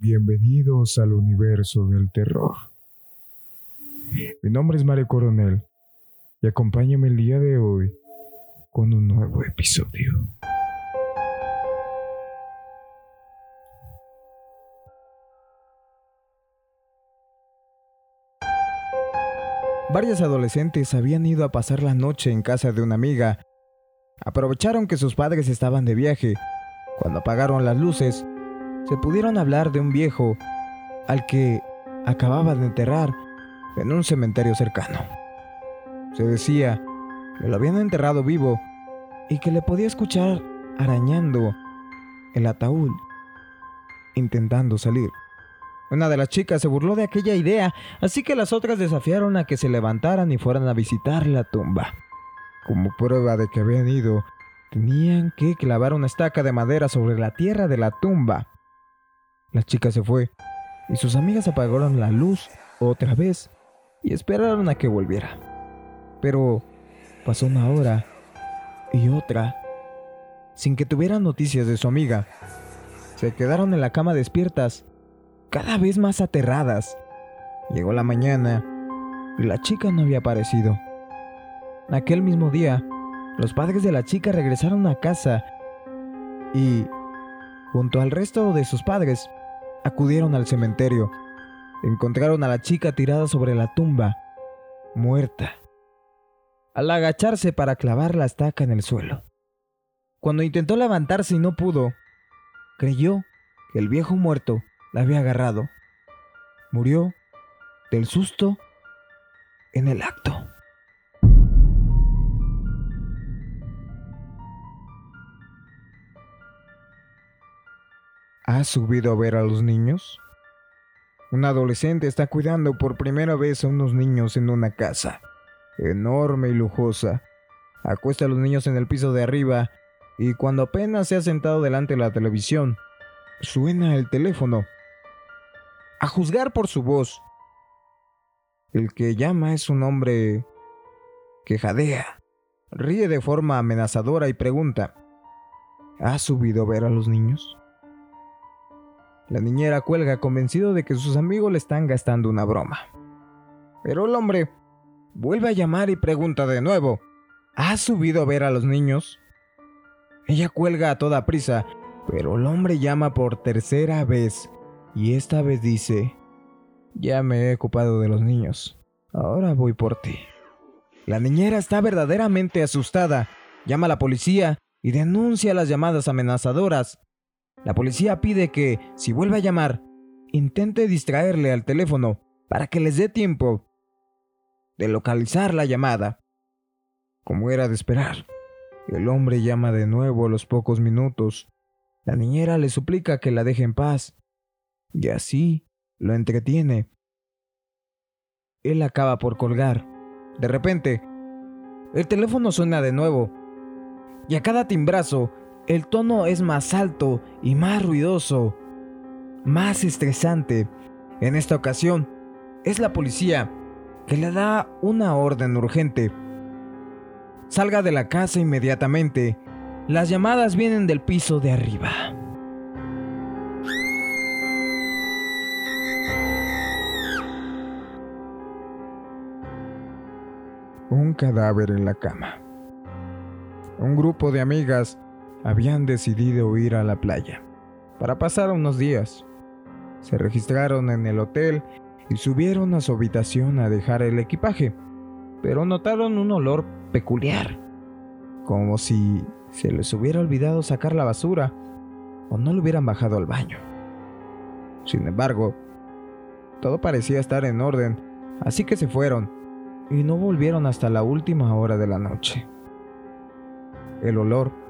Bienvenidos al universo del terror. Mi nombre es Mario Coronel y acompáñame el día de hoy con un nuevo episodio. Varios adolescentes habían ido a pasar la noche en casa de una amiga. Aprovecharon que sus padres estaban de viaje. Cuando apagaron las luces, se pudieron hablar de un viejo al que acababa de enterrar en un cementerio cercano. Se decía que lo habían enterrado vivo y que le podía escuchar arañando el ataúd, intentando salir. Una de las chicas se burló de aquella idea, así que las otras desafiaron a que se levantaran y fueran a visitar la tumba. Como prueba de que habían ido, tenían que clavar una estaca de madera sobre la tierra de la tumba la chica se fue y sus amigas apagaron la luz otra vez y esperaron a que volviera. Pero pasó una hora y otra sin que tuvieran noticias de su amiga. Se quedaron en la cama despiertas, cada vez más aterradas. Llegó la mañana y la chica no había aparecido. Aquel mismo día, los padres de la chica regresaron a casa y, junto al resto de sus padres, acudieron al cementerio. Encontraron a la chica tirada sobre la tumba, muerta, al agacharse para clavar la estaca en el suelo. Cuando intentó levantarse y no pudo, creyó que el viejo muerto la había agarrado. Murió del susto en el acto. ¿Has subido a ver a los niños? Un adolescente está cuidando por primera vez a unos niños en una casa, enorme y lujosa. Acuesta a los niños en el piso de arriba y cuando apenas se ha sentado delante de la televisión, suena el teléfono. A juzgar por su voz, el que llama es un hombre que jadea, ríe de forma amenazadora y pregunta, ¿Has subido a ver a los niños? La niñera cuelga convencido de que sus amigos le están gastando una broma. Pero el hombre vuelve a llamar y pregunta de nuevo, ¿has subido a ver a los niños? Ella cuelga a toda prisa, pero el hombre llama por tercera vez y esta vez dice, ya me he ocupado de los niños, ahora voy por ti. La niñera está verdaderamente asustada, llama a la policía y denuncia las llamadas amenazadoras. La policía pide que, si vuelve a llamar, intente distraerle al teléfono para que les dé tiempo de localizar la llamada. Como era de esperar, el hombre llama de nuevo a los pocos minutos. La niñera le suplica que la deje en paz, y así lo entretiene. Él acaba por colgar. De repente, el teléfono suena de nuevo, y a cada timbrazo el tono es más alto y más ruidoso, más estresante. En esta ocasión, es la policía que le da una orden urgente. Salga de la casa inmediatamente. Las llamadas vienen del piso de arriba. Un cadáver en la cama. Un grupo de amigas habían decidido ir a la playa para pasar unos días. Se registraron en el hotel y subieron a su habitación a dejar el equipaje, pero notaron un olor peculiar, como si se les hubiera olvidado sacar la basura o no lo hubieran bajado al baño. Sin embargo, todo parecía estar en orden, así que se fueron y no volvieron hasta la última hora de la noche. El olor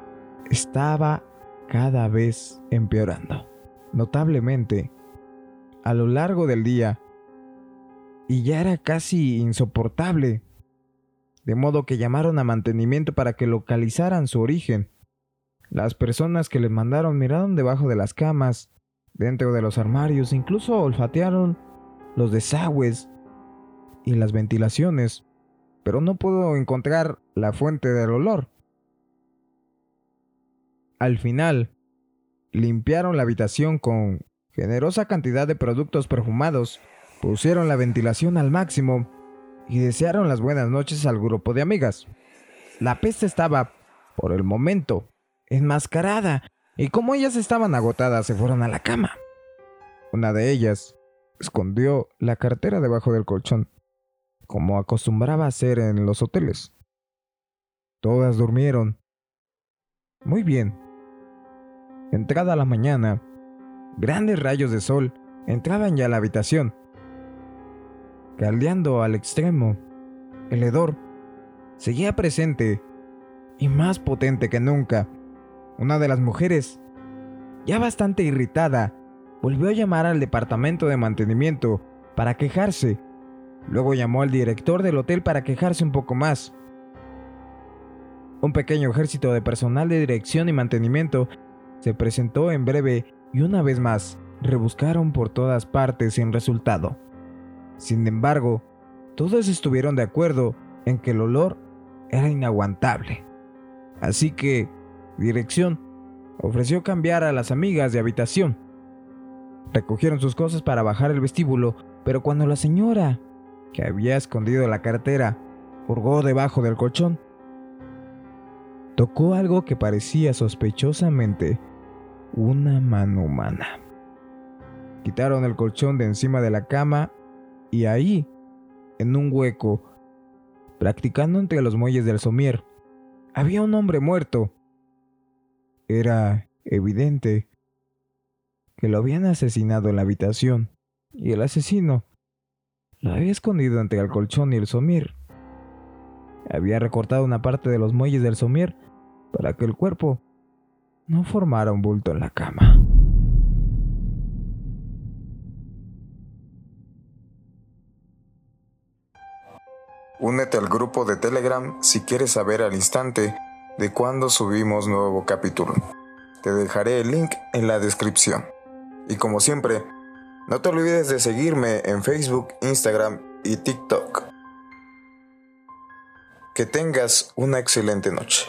estaba cada vez empeorando, notablemente, a lo largo del día, y ya era casi insoportable, de modo que llamaron a mantenimiento para que localizaran su origen. Las personas que les mandaron miraron debajo de las camas, dentro de los armarios, incluso olfatearon los desagües y las ventilaciones, pero no pudo encontrar la fuente del olor. Al final, limpiaron la habitación con generosa cantidad de productos perfumados, pusieron la ventilación al máximo y desearon las buenas noches al grupo de amigas. La peste estaba, por el momento, enmascarada, y como ellas estaban agotadas, se fueron a la cama. Una de ellas escondió la cartera debajo del colchón, como acostumbraba hacer en los hoteles. Todas durmieron. Muy bien. Entrada la mañana, grandes rayos de sol entraban ya a la habitación. Caldeando al extremo, el hedor seguía presente y más potente que nunca. Una de las mujeres, ya bastante irritada, volvió a llamar al departamento de mantenimiento para quejarse. Luego llamó al director del hotel para quejarse un poco más. Un pequeño ejército de personal de dirección y mantenimiento se presentó en breve y una vez más rebuscaron por todas partes sin resultado. Sin embargo, todos estuvieron de acuerdo en que el olor era inaguantable. Así que, dirección, ofreció cambiar a las amigas de habitación. Recogieron sus cosas para bajar el vestíbulo, pero cuando la señora, que había escondido la cartera, hurgó debajo del colchón, tocó algo que parecía sospechosamente una mano humana. Quitaron el colchón de encima de la cama y ahí, en un hueco, practicando entre los muelles del somier, había un hombre muerto. Era evidente que lo habían asesinado en la habitación y el asesino lo había escondido entre el colchón y el somier. Había recortado una parte de los muelles del somier para que el cuerpo no formara un bulto en la cama. Únete al grupo de Telegram si quieres saber al instante de cuándo subimos nuevo capítulo. Te dejaré el link en la descripción. Y como siempre, no te olvides de seguirme en Facebook, Instagram y TikTok. Que tengas una excelente noche.